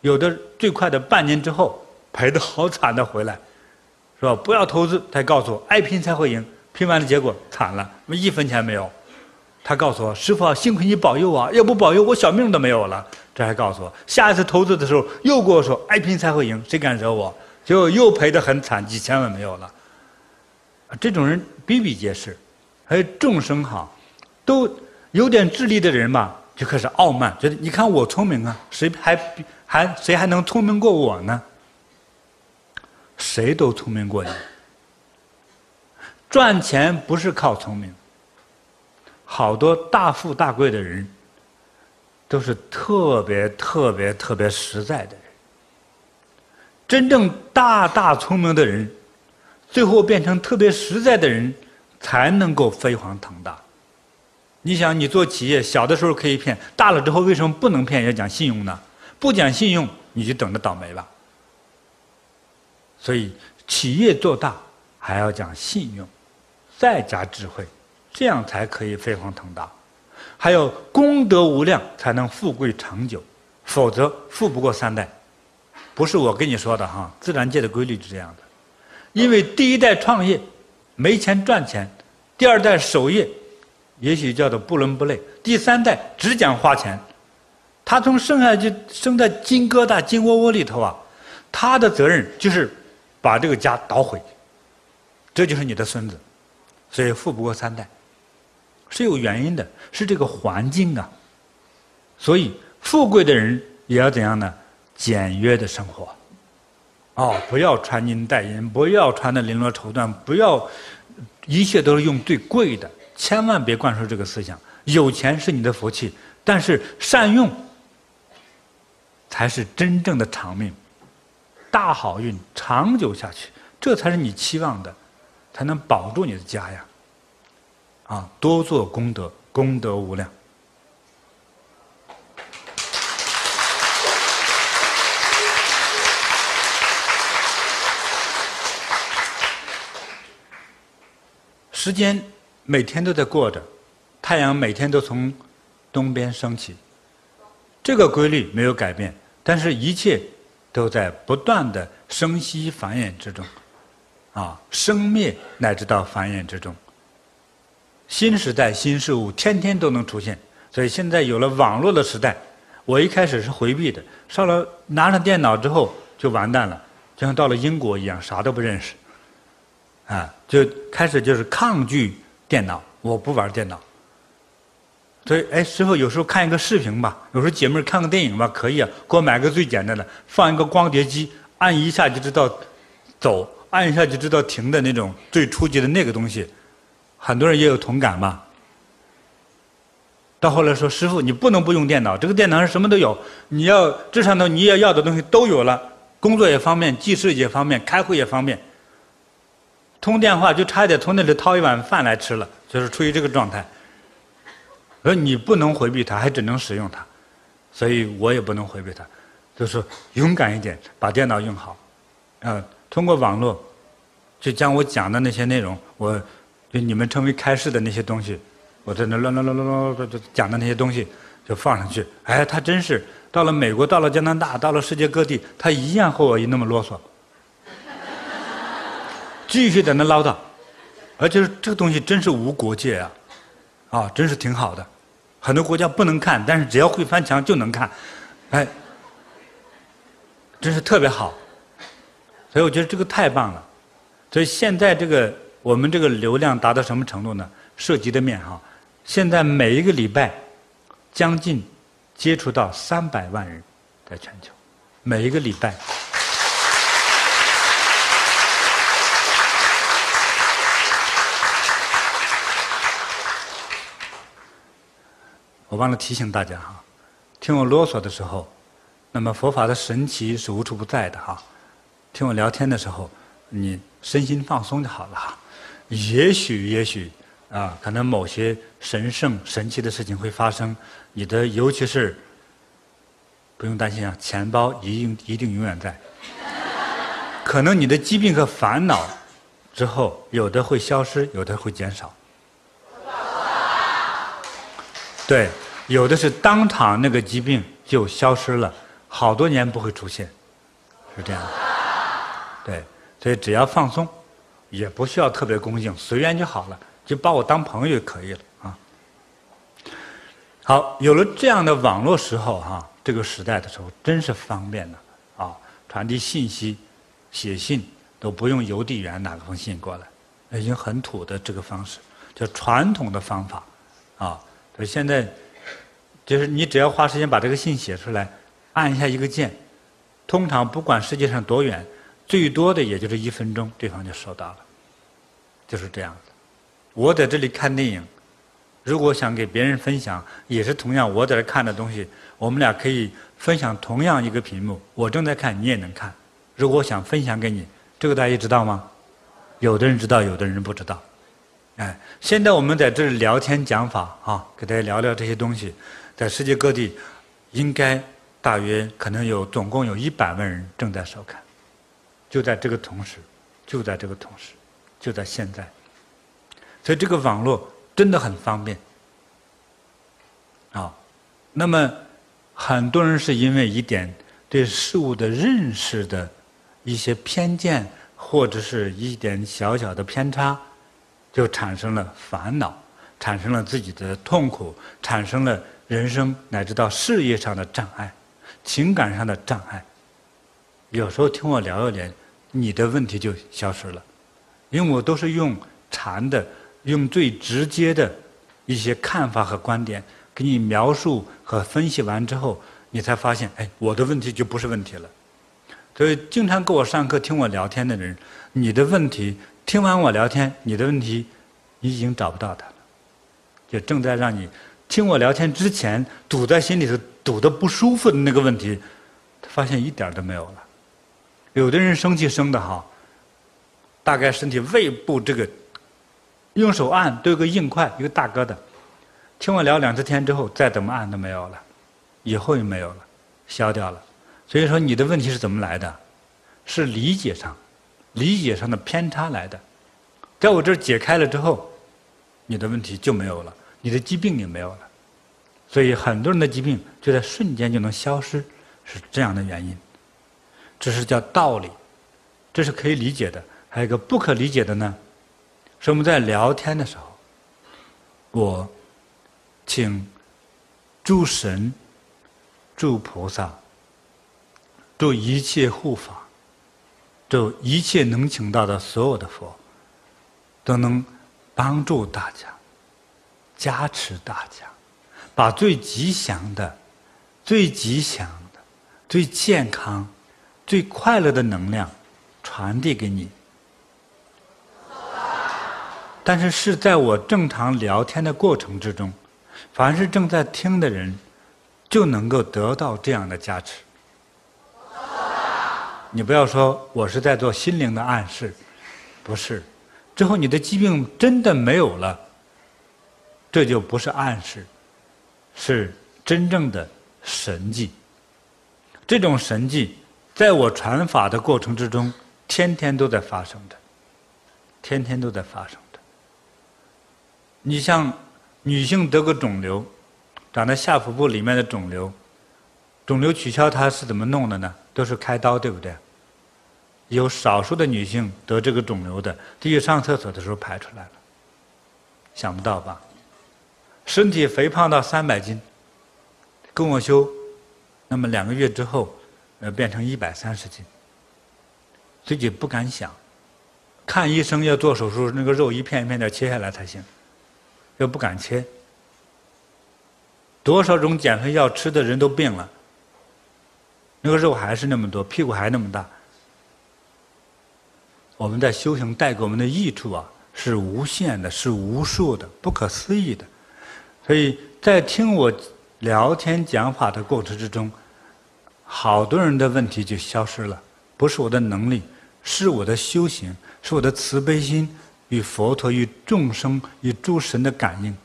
有的最快的半年之后赔得好惨的回来，是吧？不要投资，他告诉我，爱拼才会赢。拼完的结果惨了，一分钱没有。他告诉我：“师父，幸亏你保佑啊，要不保佑我小命都没有了。”这还告诉我，下一次投资的时候又跟我说：“爱拼才会赢，谁敢惹我？”结果又赔得很惨，几千万没有了。这种人比比皆是，还有众生哈，都有点智力的人吧，就开始傲慢，觉得你看我聪明啊，谁还还谁还能聪明过我呢？谁都聪明过你。赚钱不是靠聪明，好多大富大贵的人，都是特别特别特别实在的人。真正大大聪明的人，最后变成特别实在的人，才能够飞黄腾达。你想，你做企业，小的时候可以骗，大了之后为什么不能骗？要讲信用呢？不讲信用，你就等着倒霉吧。所以，企业做大还要讲信用。再加智慧，这样才可以飞黄腾达。还有功德无量，才能富贵长久，否则富不过三代。不是我跟你说的哈，自然界的规律是这样的。因为第一代创业没钱赚钱，第二代守业，也许叫做不伦不类，第三代只讲花钱。他从生下去生在金疙瘩、金窝窝里头啊，他的责任就是把这个家捣毁。这就是你的孙子。所以富不过三代，是有原因的，是这个环境啊。所以富贵的人也要怎样呢？简约的生活，哦，不要穿金戴银，不要穿的绫罗绸缎，不要，一切都是用最贵的，千万别灌输这个思想。有钱是你的福气，但是善用，才是真正的长命、大好运、长久下去，这才是你期望的，才能保住你的家呀。啊，多做功德，功德无量。时间每天都在过着，太阳每天都从东边升起，这个规律没有改变，但是一切都在不断的生息繁衍之中，啊，生灭乃至到繁衍之中。新时代新事物天天都能出现，所以现在有了网络的时代，我一开始是回避的，上了拿上电脑之后就完蛋了，就像到了英国一样，啥都不认识。啊，就开始就是抗拒电脑，我不玩电脑。所以，哎，师傅有时候看一个视频吧，有时候解闷看个电影吧，可以啊。给我买个最简单的，放一个光碟机，按一下就知道走，按一下就知道停的那种最初级的那个东西，很多人也有同感吧。到后来说，师傅你不能不用电脑，这个电脑上什么都有，你要这上头你也要的东西都有了，工作也方便，记事也方便，开会也方便。通电话就差一点从那里掏一碗饭来吃了，就是处于这个状态。而你不能回避它，还只能使用它，所以我也不能回避它，就是勇敢一点，把电脑用好。啊，通过网络，就将我讲的那些内容，我就你们称为开示的那些东西，我在那乱乱乱乱乱就讲的那些东西就放上去。哎，他真是到了美国，到了加拿大，到了世界各地，他一样和我一那么啰嗦。继续在那唠叨，而且这个东西真是无国界啊，啊，真是挺好的。很多国家不能看，但是只要会翻墙就能看，哎，真是特别好。所以我觉得这个太棒了。所以现在这个我们这个流量达到什么程度呢？涉及的面哈，现在每一个礼拜将近接触到三百万人，在全球，每一个礼拜。我忘了提醒大家哈，听我啰嗦的时候，那么佛法的神奇是无处不在的哈。听我聊天的时候，你身心放松就好了。也许也许啊，可能某些神圣神奇的事情会发生，你的尤其是不用担心啊，钱包一定一定永远在。可能你的疾病和烦恼之后，有的会消失，有的会减少。对，有的是当场那个疾病就消失了，好多年不会出现，是这样的。对，所以只要放松，也不需要特别恭敬，随缘就好了，就把我当朋友就可以了啊。好，有了这样的网络时候哈、这个时代的时候真是方便的啊，传递信息、写信都不用邮递员拿封信过来，已经很土的这个方式，就传统的方法啊。现在，就是你只要花时间把这个信写出来，按一下一个键，通常不管世界上多远，最多的也就是一分钟，对方就收到了，就是这样子。我在这里看电影，如果想给别人分享，也是同样我在这看的东西，我们俩可以分享同样一个屏幕，我正在看，你也能看。如果想分享给你，这个大家知道吗？有的人知道，有的人不知道。哎，现在我们在这儿聊天讲法啊，给大家聊聊这些东西，在世界各地，应该大约可能有总共有一百万人正在收看，就在这个同时，就在这个同时，就在现在，所以这个网络真的很方便啊。那么很多人是因为一点对事物的认识的一些偏见，或者是一点小小的偏差。就产生了烦恼，产生了自己的痛苦，产生了人生乃至到事业上的障碍，情感上的障碍。有时候听我聊一点，你的问题就消失了，因为我都是用禅的，用最直接的一些看法和观点给你描述和分析完之后，你才发现，哎，我的问题就不是问题了。所以经常跟我上课、听我聊天的人，你的问题听完我聊天，你的问题你已经找不到它了，就正在让你听我聊天之前堵在心里头、堵得不舒服的那个问题，发现一点都没有了。有的人生气生的好，大概身体胃部这个用手按都有个硬块，一个大疙瘩。听我聊两次天之后，再怎么按都没有了，以后也没有了，消掉了。所以说你的问题是怎么来的？是理解上，理解上的偏差来的。在我这儿解开了之后，你的问题就没有了，你的疾病也没有了。所以很多人的疾病就在瞬间就能消失，是这样的原因。这是叫道理，这是可以理解的。还有一个不可理解的呢，是我们在聊天的时候，我。请诸神、诸菩萨、诸一切护法、诸一切能请到的所有的佛，都能帮助大家、加持大家，把最吉祥的、最吉祥的、最健康、最快乐的能量传递给你。但是是在我正常聊天的过程之中。凡是正在听的人，就能够得到这样的加持。你不要说我是在做心灵的暗示，不是。之后你的疾病真的没有了，这就不是暗示，是真正的神迹。这种神迹，在我传法的过程之中，天天都在发生着，天天都在发生着。你像。女性得个肿瘤，长在下腹部里面的肿瘤，肿瘤取消它是怎么弄的呢？都是开刀，对不对？有少数的女性得这个肿瘤的，第一上厕所的时候排出来了，想不到吧？身体肥胖到三百斤，跟我修，那么两个月之后，呃，变成一百三十斤，自己不敢想，看医生要做手术，那个肉一片一片的切下来才行。又不敢切，多少种减肥药吃的人都病了，那个肉还是那么多，屁股还那么大。我们在修行带给我们的益处啊，是无限的，是无数的，不可思议的。所以在听我聊天讲法的过程之中，好多人的问题就消失了，不是我的能力，是我的修行，是我的慈悲心。与佛陀、与众生、与诸神的感应，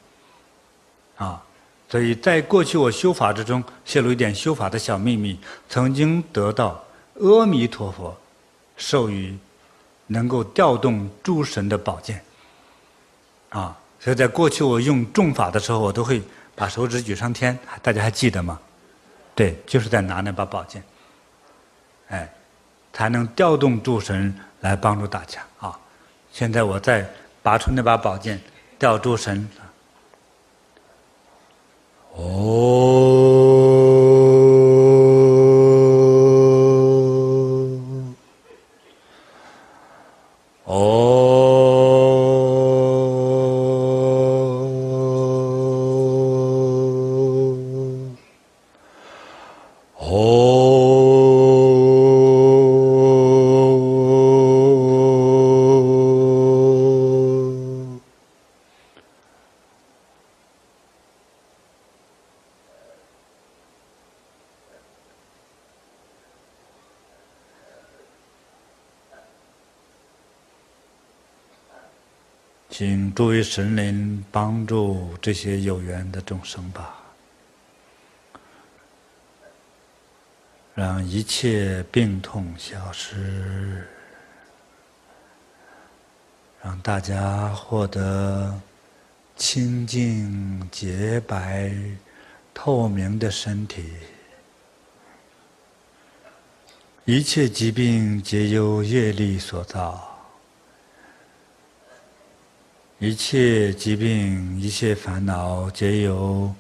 啊，所以在过去我修法之中泄露一点修法的小秘密，曾经得到阿弥陀佛授予能够调动诸神的宝剑，啊，所以在过去我用重法的时候，我都会把手指举上天，大家还记得吗？对，就是在拿那把宝剑，哎，才能调动诸神来帮助大家啊。现在我再拔出那把宝剑，调诸神。哦。神灵帮助这些有缘的众生吧，让一切病痛消失，让大家获得清净、洁白、透明的身体，一切疾病皆由业力所造。一切疾病、一切烦恼，皆由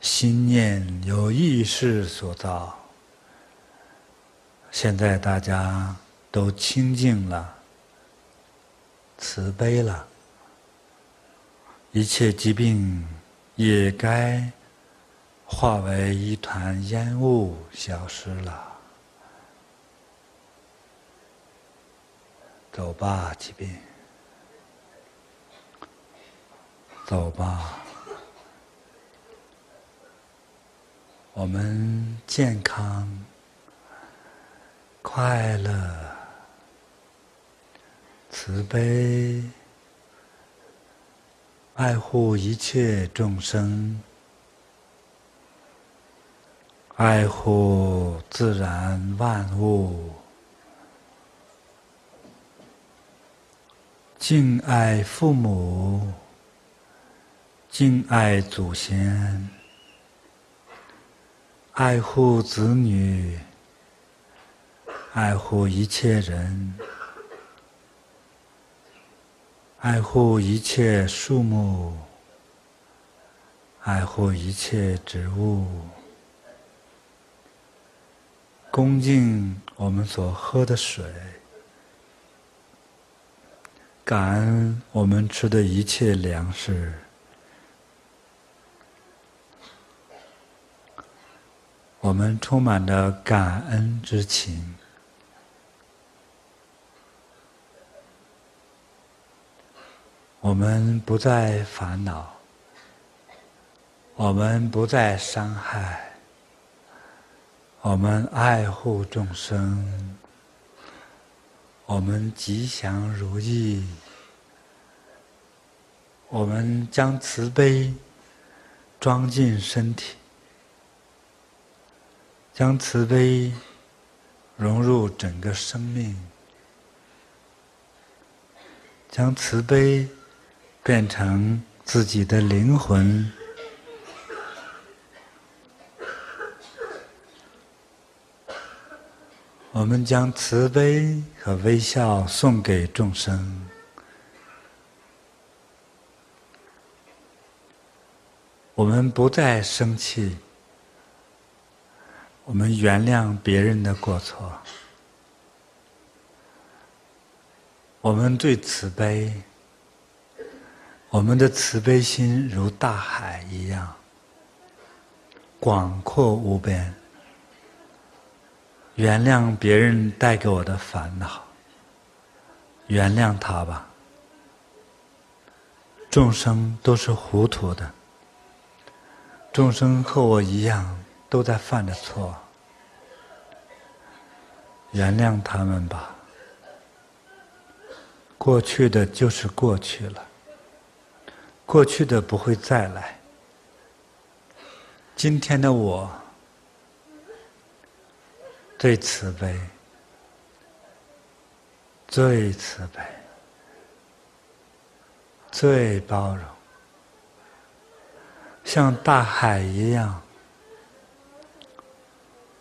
心念、由意识所造。现在大家都清净了，慈悲了，一切疾病也该化为一团烟雾消失了。走吧，疾病，走吧。我们健康、快乐、慈悲，爱护一切众生，爱护自然万物，敬爱父母，敬爱祖先。爱护子女，爱护一切人，爱护一切树木，爱护一切植物，恭敬我们所喝的水，感恩我们吃的一切粮食。我们充满了感恩之情，我们不再烦恼，我们不再伤害，我们爱护众生，我们吉祥如意，我们将慈悲装进身体。将慈悲融入整个生命，将慈悲变成自己的灵魂。我们将慈悲和微笑送给众生。我们不再生气。我们原谅别人的过错，我们最慈悲，我们的慈悲心如大海一样广阔无边。原谅别人带给我的烦恼，原谅他吧。众生都是糊涂的，众生和我一样。都在犯着错，原谅他们吧。过去的就是过去了，过去的不会再来。今天的我最慈悲，最慈悲，最包容，像大海一样。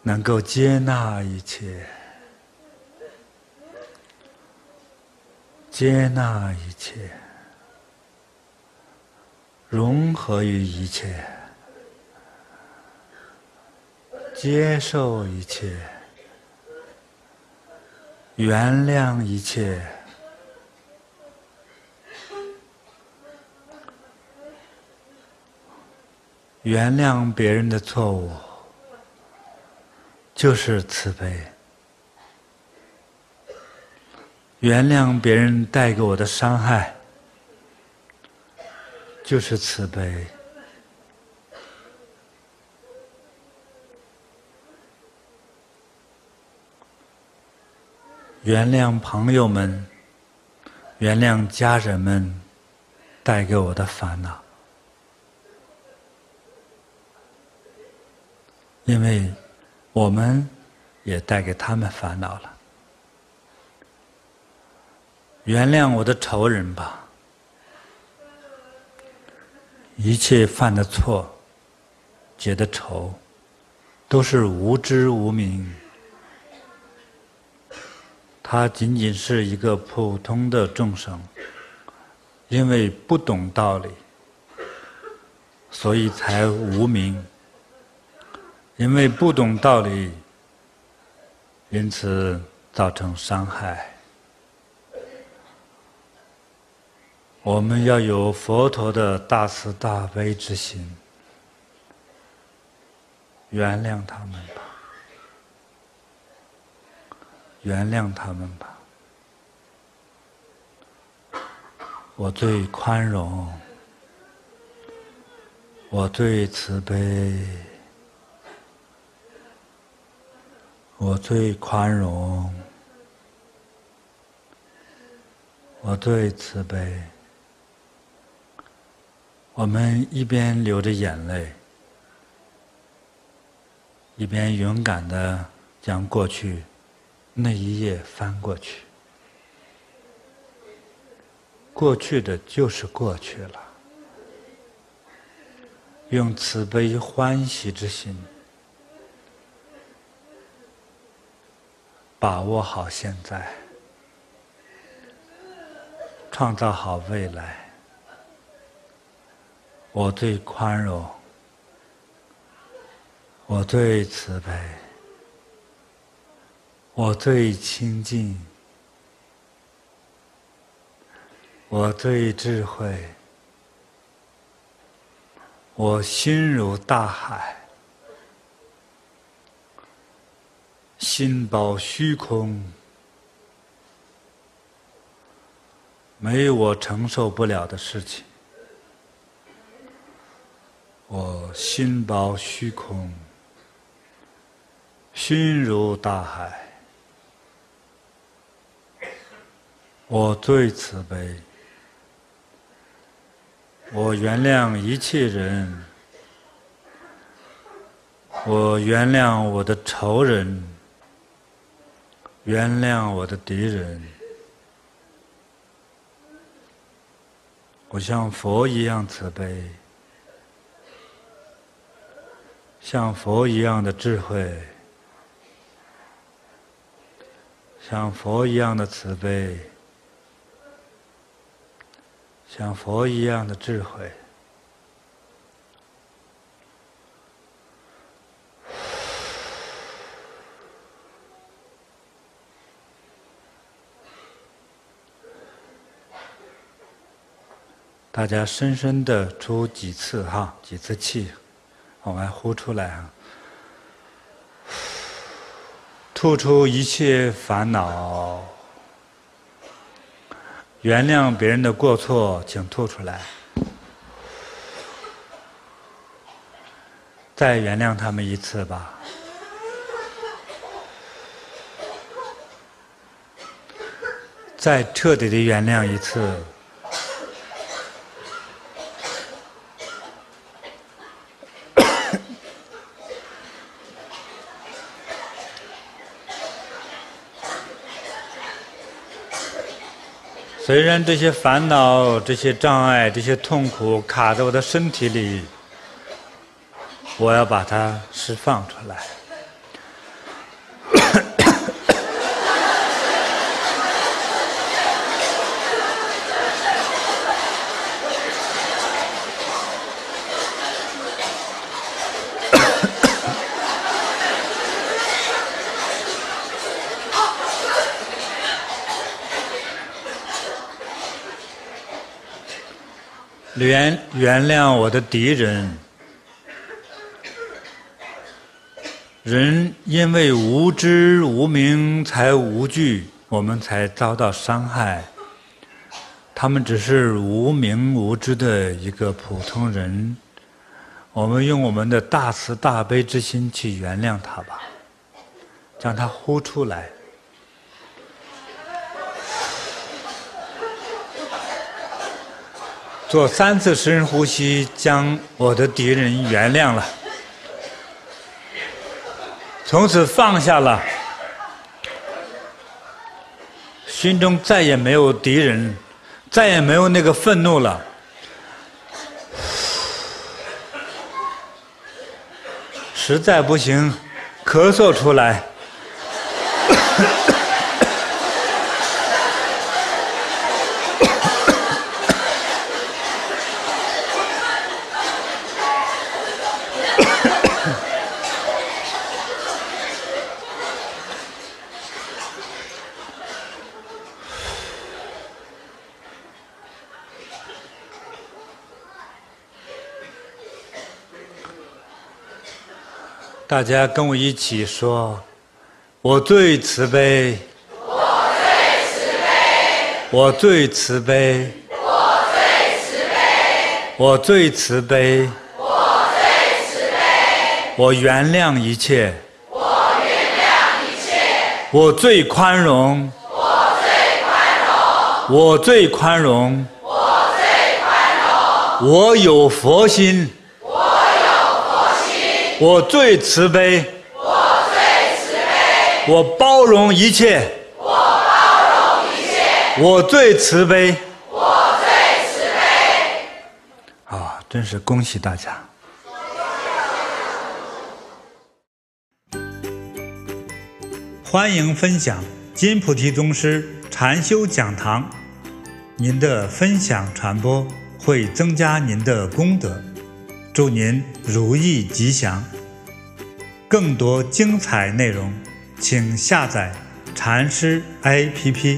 能够接纳一切，接纳一切，融合于一切，接受一切，原谅一切，原谅别人的错误。就是慈悲，原谅别人带给我的伤害，就是慈悲，原谅朋友们，原谅家人们带给我的烦恼，因为。我们也带给他们烦恼了。原谅我的仇人吧，一切犯的错、结的仇，都是无知无明。他仅仅是一个普通的众生，因为不懂道理，所以才无明。因为不懂道理，因此造成伤害。我们要有佛陀的大慈大悲之心，原谅他们吧，原谅他们吧。我最宽容，我最慈悲，我最宽容，我最慈悲。我们一边流着眼泪，一边勇敢的将过去那一页翻过去。过去的就是过去了，用慈悲欢喜之心，把握好现在，创造好未来。我最宽容，我最慈悲，我最亲近。我最智慧，我心如大海，心包虚空，没有我承受不了的事情。我心包虚空，心如大海，我最慈悲。我原谅一切人，我原谅我的仇人，原谅我的敌人。我像佛一样慈悲，像佛一样的智慧，像佛一样的慈悲。像佛一样的智慧，大家深深的出几次哈，几次气，往外呼出来啊，吐出一切烦恼。原谅别人的过错，请吐出来。再原谅他们一次吧。再彻底的原谅一次。虽然这些烦恼、这些障碍、这些痛苦卡在我的身体里，我要把它释放出来。原原谅我的敌人，人因为无知无明才无惧，我们才遭到伤害。他们只是无明无知的一个普通人，我们用我们的大慈大悲之心去原谅他吧，将他呼出来。做三次深呼吸，将我的敌人原谅了，从此放下了，心中再也没有敌人，再也没有那个愤怒了。实在不行，咳嗽出来。大家跟我一起说：“我最慈悲，我最慈悲，我最慈悲，我我最慈悲。我最慈悲。我原谅一切。我原谅一切。我最宽容。我最宽容。我最宽容。我最宽容。我有佛心。我。最慈悲。我最慈悲。我包容一切。我包容一切。我最慈悲。我最慈悲。啊，真是恭喜大家！欢迎分享金菩提宗师禅修讲堂，您的分享传播会增加您的功德，祝您如意吉祥。更多精彩内容，请下载禅师 APP。